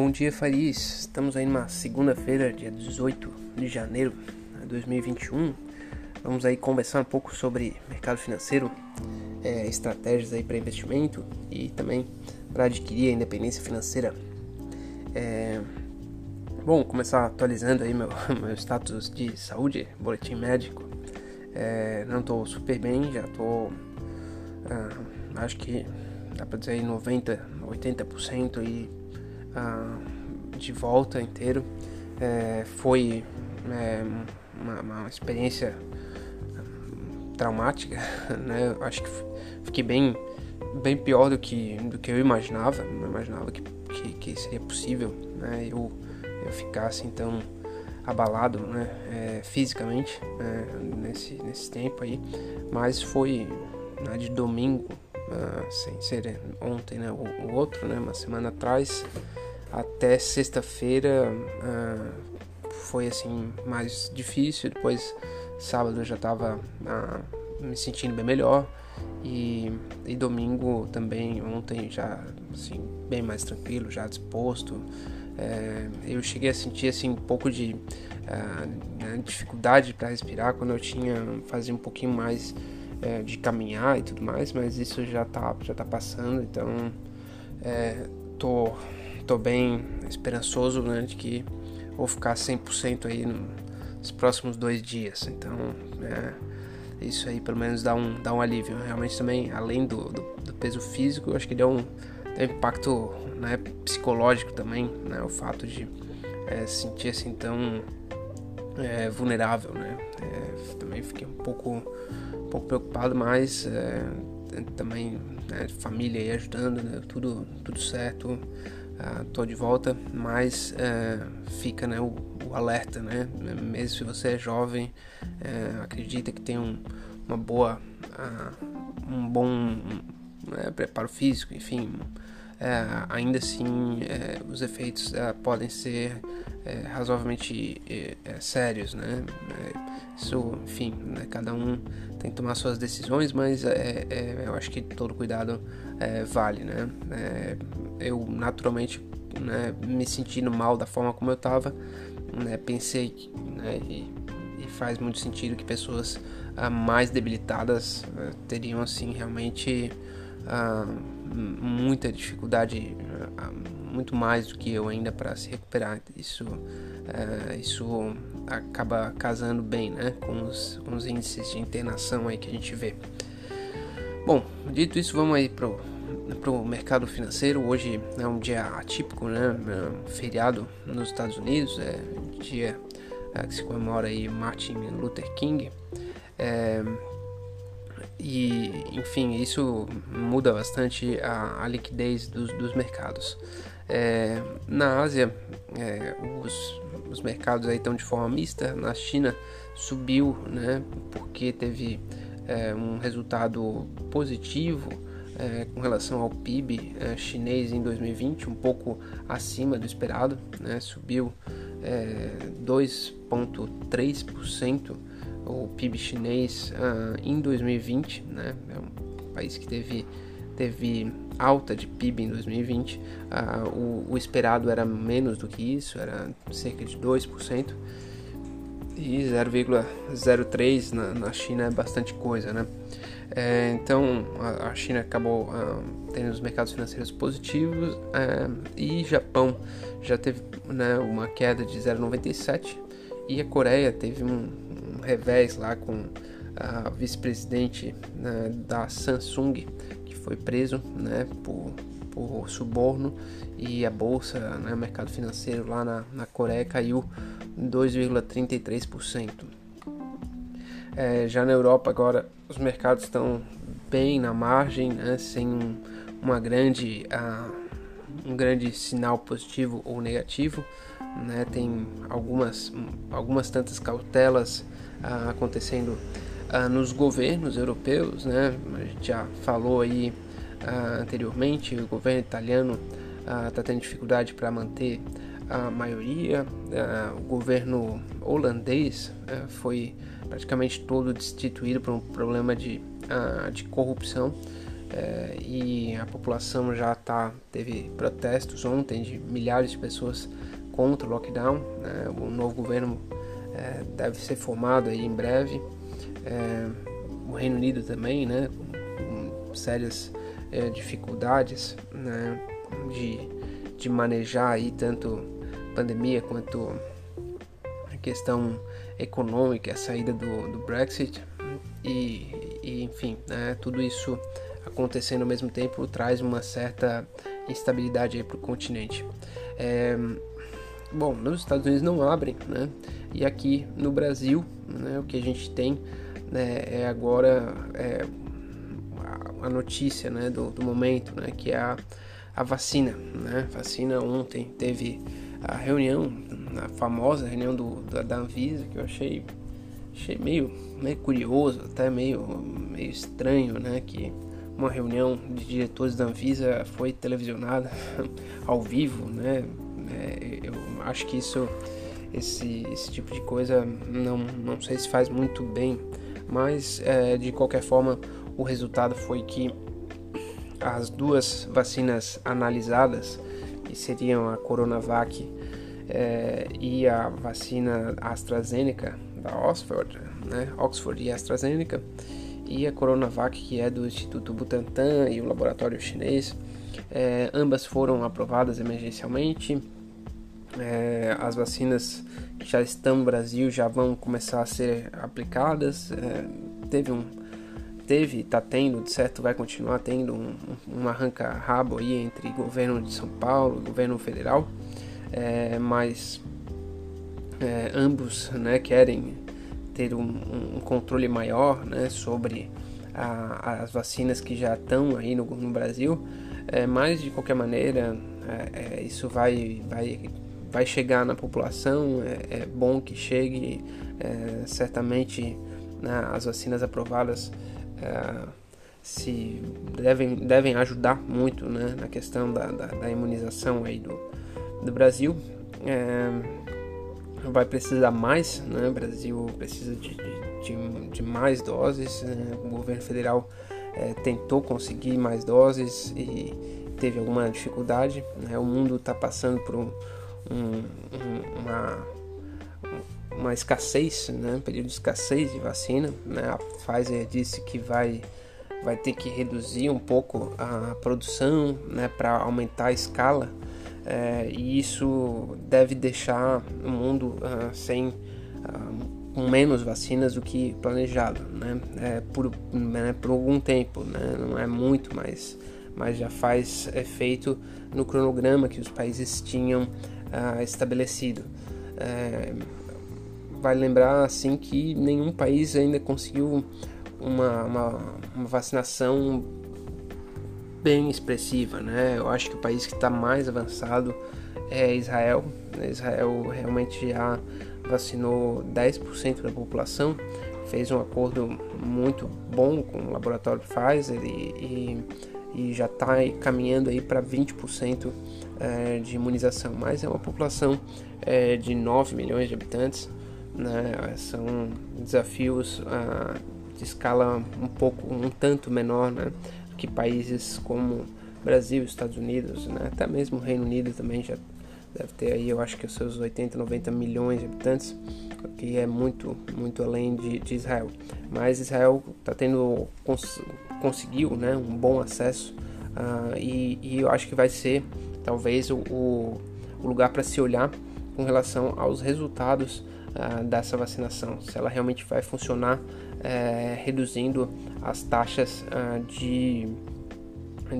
Bom dia, Faris. Estamos aí numa segunda-feira, dia 18 de janeiro de 2021. Vamos aí conversar um pouco sobre mercado financeiro, é, estratégias aí para investimento e também para adquirir a independência financeira. É, bom, começar atualizando aí meu, meu status de saúde, boletim médico. É, não estou super bem, já estou, ah, acho que dá para dizer aí 90, 80% e ah, de volta inteiro. É, foi é, uma, uma, experiência traumática, né? Acho que fiquei bem, bem pior do que, do que eu imaginava. Não imaginava que, que, que seria possível, né? Eu, eu ficasse então abalado, né? É, fisicamente né? nesse, nesse tempo aí, mas foi né, de domingo, uh, sem ser ontem, né? O, o outro, né? Uma semana atrás até sexta-feira uh, foi assim mais difícil. Depois sábado eu já estava uh, me sentindo bem melhor e, e, domingo também ontem já assim bem mais tranquilo, já disposto. É, eu cheguei a sentir assim um pouco de uh, dificuldade para respirar quando eu tinha fazia um pouquinho mais é, de caminhar e tudo mais, mas isso já tá já tá passando, então é, tô tô bem esperançoso né, de que vou ficar 100% aí nos próximos dois dias. Então, é, isso aí pelo menos dá um, dá um alívio. Realmente também, além do, do, do peso físico, acho que deu um, deu um impacto né, psicológico também, né, o fato de é, sentir assim tão é, vulnerável, né. É, também fiquei um pouco, um pouco preocupado, mas é, também né, família aí ajudando, né, tudo, tudo certo estou uh, de volta, mas uh, fica né, o, o, alerta, né? Mesmo se você é jovem, uh, acredita que tem um, uma boa, ah, um bom né, preparo físico, enfim, ainda assim os efeitos podem ser razoavelmente sérios, né? isso, enfim, né, cada um tem que tomar suas decisões, mas eu acho que todo cuidado vale, né? eu naturalmente né, me sentindo mal da forma como eu estava, né, pensei né, e, e, faz muito sentido que pessoas ah, mais debilitadas ah, teriam assim realmente ah, muita dificuldade, muito mais do que eu ainda para se recuperar. Isso, ah, isso acaba casando bem né, com, os, com os índices de internação aí que a gente vê. Bom, dito isso, vamos aí pro para o mercado financeiro. Hoje é um dia atípico, né? É feriado nos Estados Unidos, é dia é, que se comemora aí Martin Luther King. É, e, enfim, isso muda bastante a, a liquidez dos, dos mercados. É, na Ásia, é, os, os mercados aí estão de forma mista. Na China subiu, né? Porque teve é, um resultado positivo é, com relação ao PIB é, chinês em 2020, um pouco acima do esperado, né? subiu é, 2,3% o PIB chinês uh, em 2020, né? é um país que teve, teve alta de PIB em 2020, uh, o, o esperado era menos do que isso, era cerca de 2%. E 0,03 na, na China é bastante coisa, né? É, então a, a, China acabou ah, tendo os mercados financeiros positivos é, e Japão já teve né, uma queda de 0,97 e a Coreia teve um, um revés lá com a vice-presidente né, da Samsung que foi preso né, por, por suborno e a bolsa, né, o mercado financeiro lá na, na Coreia caiu 2,33%. É, já na Europa agora os mercados estão bem na margem, né, sem um, uma grande, uh, um grande sinal positivo ou negativo. Né, tem algumas, algumas tantas cautelas uh, acontecendo uh, nos governos europeus. Né, a gente já falou aí anteriormente, o governo italiano está tendo dificuldade para manter a maioria. o governo holandês foi praticamente todo destituído por um problema de, de corrupção é, e a população já tá teve protestos ontem de milhares de pessoas contra o lockdown. Né? O novo governo é, deve ser formado aí em breve. É, o Reino Unido também, né? Com, sérias é, dificuldades né? de, de manejar aí tanto pandemia quanto a questão econômica, a saída do, do Brexit e, e enfim, né? tudo isso acontecendo ao mesmo tempo traz uma certa instabilidade para o continente. É, bom, nos Estados Unidos não abrem, né? E aqui no Brasil, né, o que a gente tem né, é agora é, a notícia né, do, do, momento, né, que é a, a vacina. Né? Vacina ontem teve a reunião, a famosa reunião do, da, da Anvisa, que eu achei, achei meio, meio curioso, até meio, meio estranho, né? Que uma reunião de diretores da Anvisa foi televisionada ao vivo, né? É, eu acho que isso, esse, esse tipo de coisa, não, não sei se faz muito bem, mas é, de qualquer forma, o resultado foi que as duas vacinas analisadas, que seriam a Coronavac é, e a vacina AstraZeneca da Oxford, né? Oxford e AstraZeneca, e a Coronavac, que é do Instituto Butantan e o laboratório chinês. É, ambas foram aprovadas emergencialmente. É, as vacinas que já estão no Brasil já vão começar a ser aplicadas. É, teve um, teve, está tendo, de certo vai continuar tendo um, um arranca-rabo aí entre governo de São Paulo governo federal, é, mas é, ambos né, querem ter um, um controle maior né, sobre a, as vacinas que já estão aí no, no Brasil, é, mas de qualquer maneira é, é, isso vai, vai, vai chegar na população, é, é bom que chegue, é, certamente né, as vacinas aprovadas se devem, devem ajudar muito né, na questão da, da, da imunização aí do, do Brasil. É, vai precisar mais, né? O Brasil precisa de, de, de mais doses. Né? O governo federal é, tentou conseguir mais doses e teve alguma dificuldade. Né? O mundo está passando por um, um, uma, uma escassez, né? um período de escassez de vacina. Né? A Pfizer disse que vai vai ter que reduzir um pouco a produção né, para aumentar a escala é, e isso deve deixar o mundo uh, sem uh, menos vacinas do que planejado, né? É, por, né, por algum tempo, né? não é muito, mas, mas já faz efeito no cronograma que os países tinham uh, estabelecido. É, vai lembrar assim que nenhum país ainda conseguiu uma, uma, uma vacinação bem expressiva, né? Eu acho que o país que está mais avançado é Israel. Israel realmente já vacinou 10% da população, fez um acordo muito bom com o laboratório Pfizer e, e, e já está caminhando aí para 20% é, de imunização. Mas é uma população é, de 9 milhões de habitantes, né? São desafios ah, de escala um pouco, um tanto menor, né? que países como Brasil, Estados Unidos, né? até mesmo o Reino Unido também já deve ter aí, eu acho que os seus 80, 90 milhões de habitantes, que é muito, muito além de, de Israel. Mas Israel está tendo, cons, conseguiu, né, um bom acesso uh, e, e, eu acho que vai ser talvez o, o, lugar para se olhar com relação aos resultados dessa vacinação, se ela realmente vai funcionar é, reduzindo as taxas uh, de,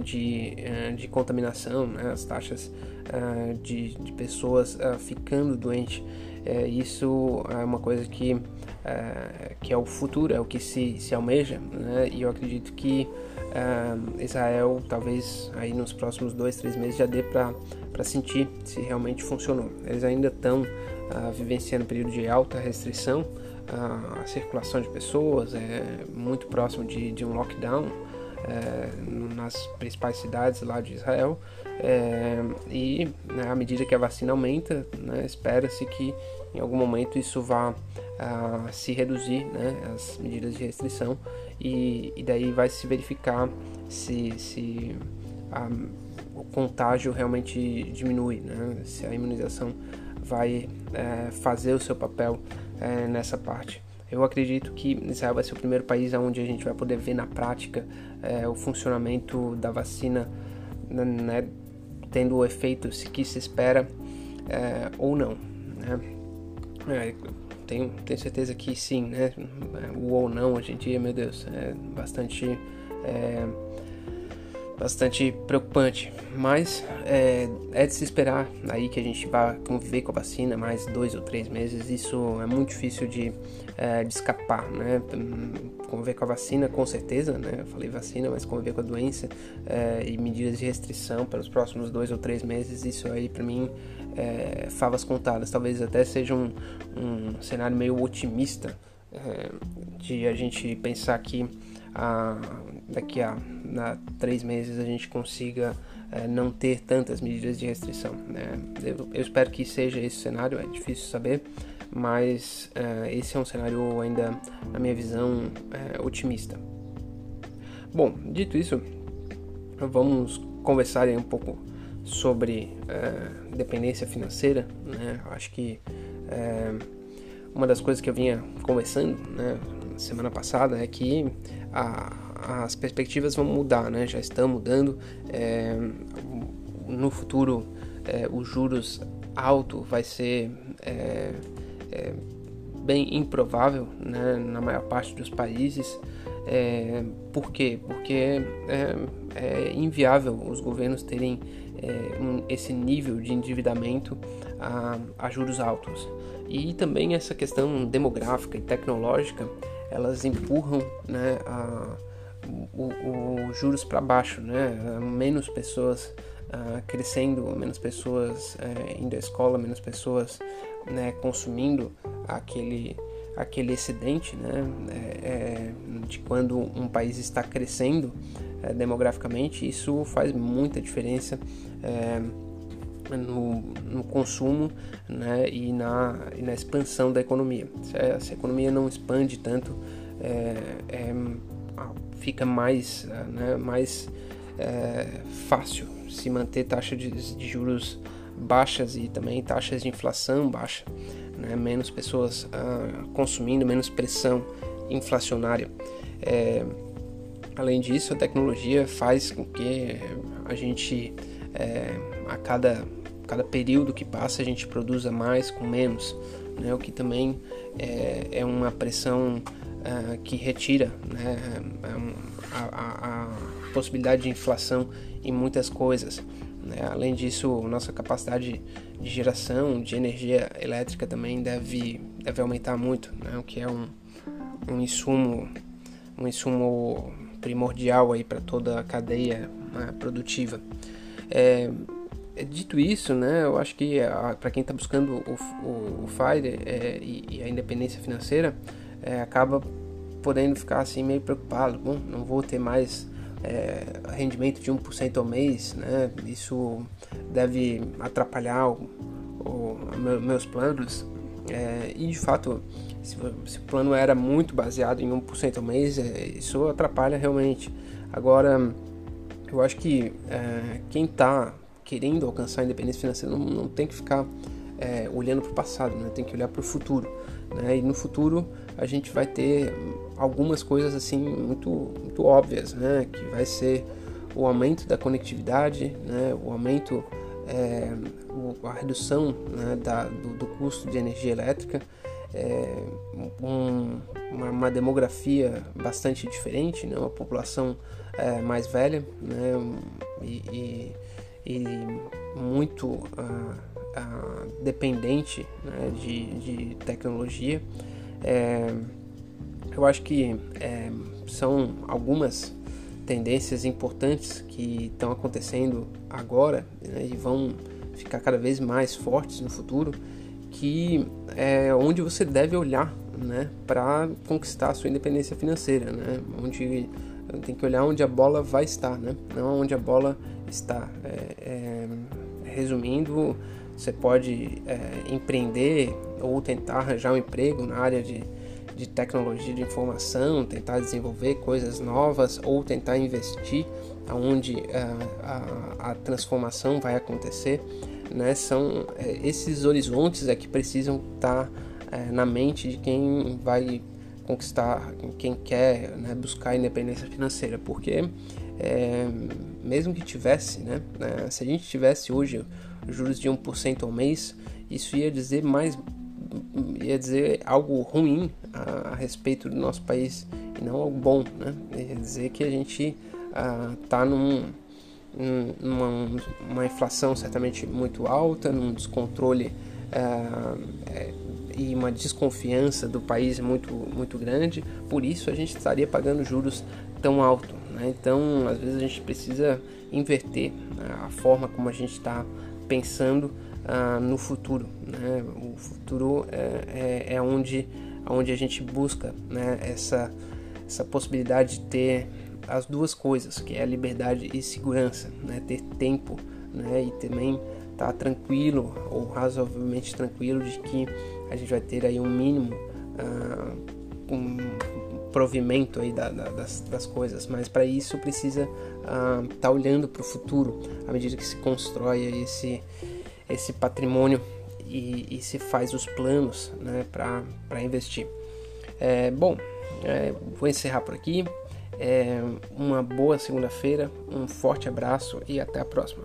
de, uh, de contaminação, né, as taxas uh, de, de pessoas ficando doentes. É, isso é uma coisa que, que é o futuro, é o que se, se almeja, né, e eu acredito que Israel talvez aí nos próximos dois, três meses já dê para sentir se realmente funcionou. Eles ainda estão vivenciando um período de alta restrição, a, circulação de pessoas, é muito próximo de, de um lockdown é, nas principais cidades lá de Israel. É, e né, à medida que a vacina aumenta, né, espera-se que em algum momento isso vá se reduzir, né, as medidas de restrição, e, e daí vai se verificar se, se a, o contágio realmente diminui, né? se a imunização vai é, fazer o seu papel é, nessa parte. Eu acredito que Israel vai ser o primeiro país onde a gente vai poder ver na prática é, o funcionamento da vacina, né, tendo o efeito que se espera é, ou não. Né? É, tenho, tenho certeza que sim, né? O ou não hoje em dia, meu Deus, é bastante. Bastante preocupante, mas é, é, de se esperar aí que a gente vá conviver com a vacina mais dois ou três meses. Isso é muito difícil de, é, de escapar, né? Conviver com a vacina, com certeza, né? Eu falei vacina, mas conviver com a doença é, e medidas de restrição para os próximos dois ou três meses, isso aí para mim é favas contadas. Talvez até seja um, um cenário meio otimista é, de a gente pensar que a, daqui a, a três meses a gente consiga é, não ter tantas medidas de restrição. Né? Eu, eu, espero que seja esse cenário, é difícil saber, mas é, esse é um cenário ainda, na minha visão, é, otimista. Bom, dito isso, vamos conversar um pouco sobre dependência financeira. Né? Acho que uma das coisas que eu vinha conversando né, semana passada é que a, as perspectivas vão mudar, né? já estão mudando. É, no futuro, é, os juros alto vai ser é, é, bem improvável né? na maior parte dos países. É, por quê? Porque é, é inviável os governos terem um, esse nível de endividamento a, a juros altos. E também essa questão demográfica e tecnológica elas empurram né, a, o, o juros para baixo, né? menos pessoas uh, crescendo, menos pessoas uh, indo à escola, menos pessoas né, consumindo aquele, aquele excedente né, é, é, de quando um país está crescendo é, demograficamente, isso faz muita diferença é, no, no, consumo né, e, na, e na expansão da economia. Se a, se a economia não expande tanto, é, é, fica mais, né, mais é, fácil se manter taxa de, de, juros baixas e também taxas de inflação baixa, né, menos pessoas uh, consumindo, menos pressão inflacionária. É, além disso, a tecnologia faz com que a gente é, a cada cada período que passa a gente produza mais com menos, né? o que também é, é uma pressão uh, que retira né? a, a, a, possibilidade de inflação em muitas coisas. Né? Além disso, nossa capacidade de geração de energia elétrica também deve, deve aumentar muito, né? o que é um, um insumo um insumo primordial aí para toda a cadeia né, produtiva. É, dito isso, né, eu acho que para quem está buscando o, o, o FIRE é, e, e, a independência financeira, é, acaba podendo ficar assim meio preocupado. Bom, não vou ter mais é, rendimento de 1% ao mês, né? Isso deve atrapalhar o, o meus planos. É, e de fato, se, se, o plano era muito baseado em 1% ao mês, é, isso atrapalha realmente. Agora, eu acho que quem está querendo alcançar a independência financeira não, não tem que ficar é, olhando para o passado, né? tem que olhar para o futuro. Né? E no futuro a gente vai ter algumas coisas assim muito, muito óbvias, né? que vai ser o aumento da conectividade, né? o aumento, é, a redução né? da, do, do, custo de energia elétrica, é, um, uma, uma, demografia bastante diferente, né? uma população é, mais velha né? e, e e muito uh, uh, dependente né, de, de, tecnologia. É, eu acho que é, são algumas tendências importantes que estão acontecendo agora né, e vão ficar cada vez mais fortes no futuro, que é onde você deve olhar né, para conquistar a sua independência financeira, né, onde tem que olhar onde a bola vai estar, né, não onde a bola está. É, é, resumindo, você pode é, empreender ou tentar arranjar um emprego na área de, de tecnologia de informação, tentar desenvolver coisas novas ou tentar investir aonde uh, a, a, transformação vai acontecer, né? São é, esses horizontes é que precisam estar é, na mente de quem vai conquistar, quem quer né, buscar independência financeira, porque é, mesmo que tivesse, né, né, se a gente tivesse hoje juros de 1% ao mês, isso ia dizer mais ia dizer algo ruim a, a, respeito do nosso país e não algo bom, né? Ia dizer que a gente está num, numa uma inflação certamente muito alta, num descontrole uh, é, e uma desconfiança do país muito muito grande. Por isso a gente estaria pagando juros tão alto. Né? Então, às vezes a gente precisa inverter né? a forma como a gente está pensando uh, no futuro. Né? O futuro é, é, é, onde, onde a gente busca né? essa, essa possibilidade de ter as duas coisas, que é liberdade e segurança, né? ter tempo né? e também estar tá tranquilo ou razoavelmente tranquilo de que a gente vai ter aí um mínimo, uh, um provimento aí da, da, das, das, coisas, mas para isso precisa estar uh, tá olhando para o futuro à medida que se constrói esse, esse patrimônio e, e se faz os planos né, para investir. É, bom, é, vou encerrar por aqui. É, uma boa segunda-feira, um forte abraço e até a próxima.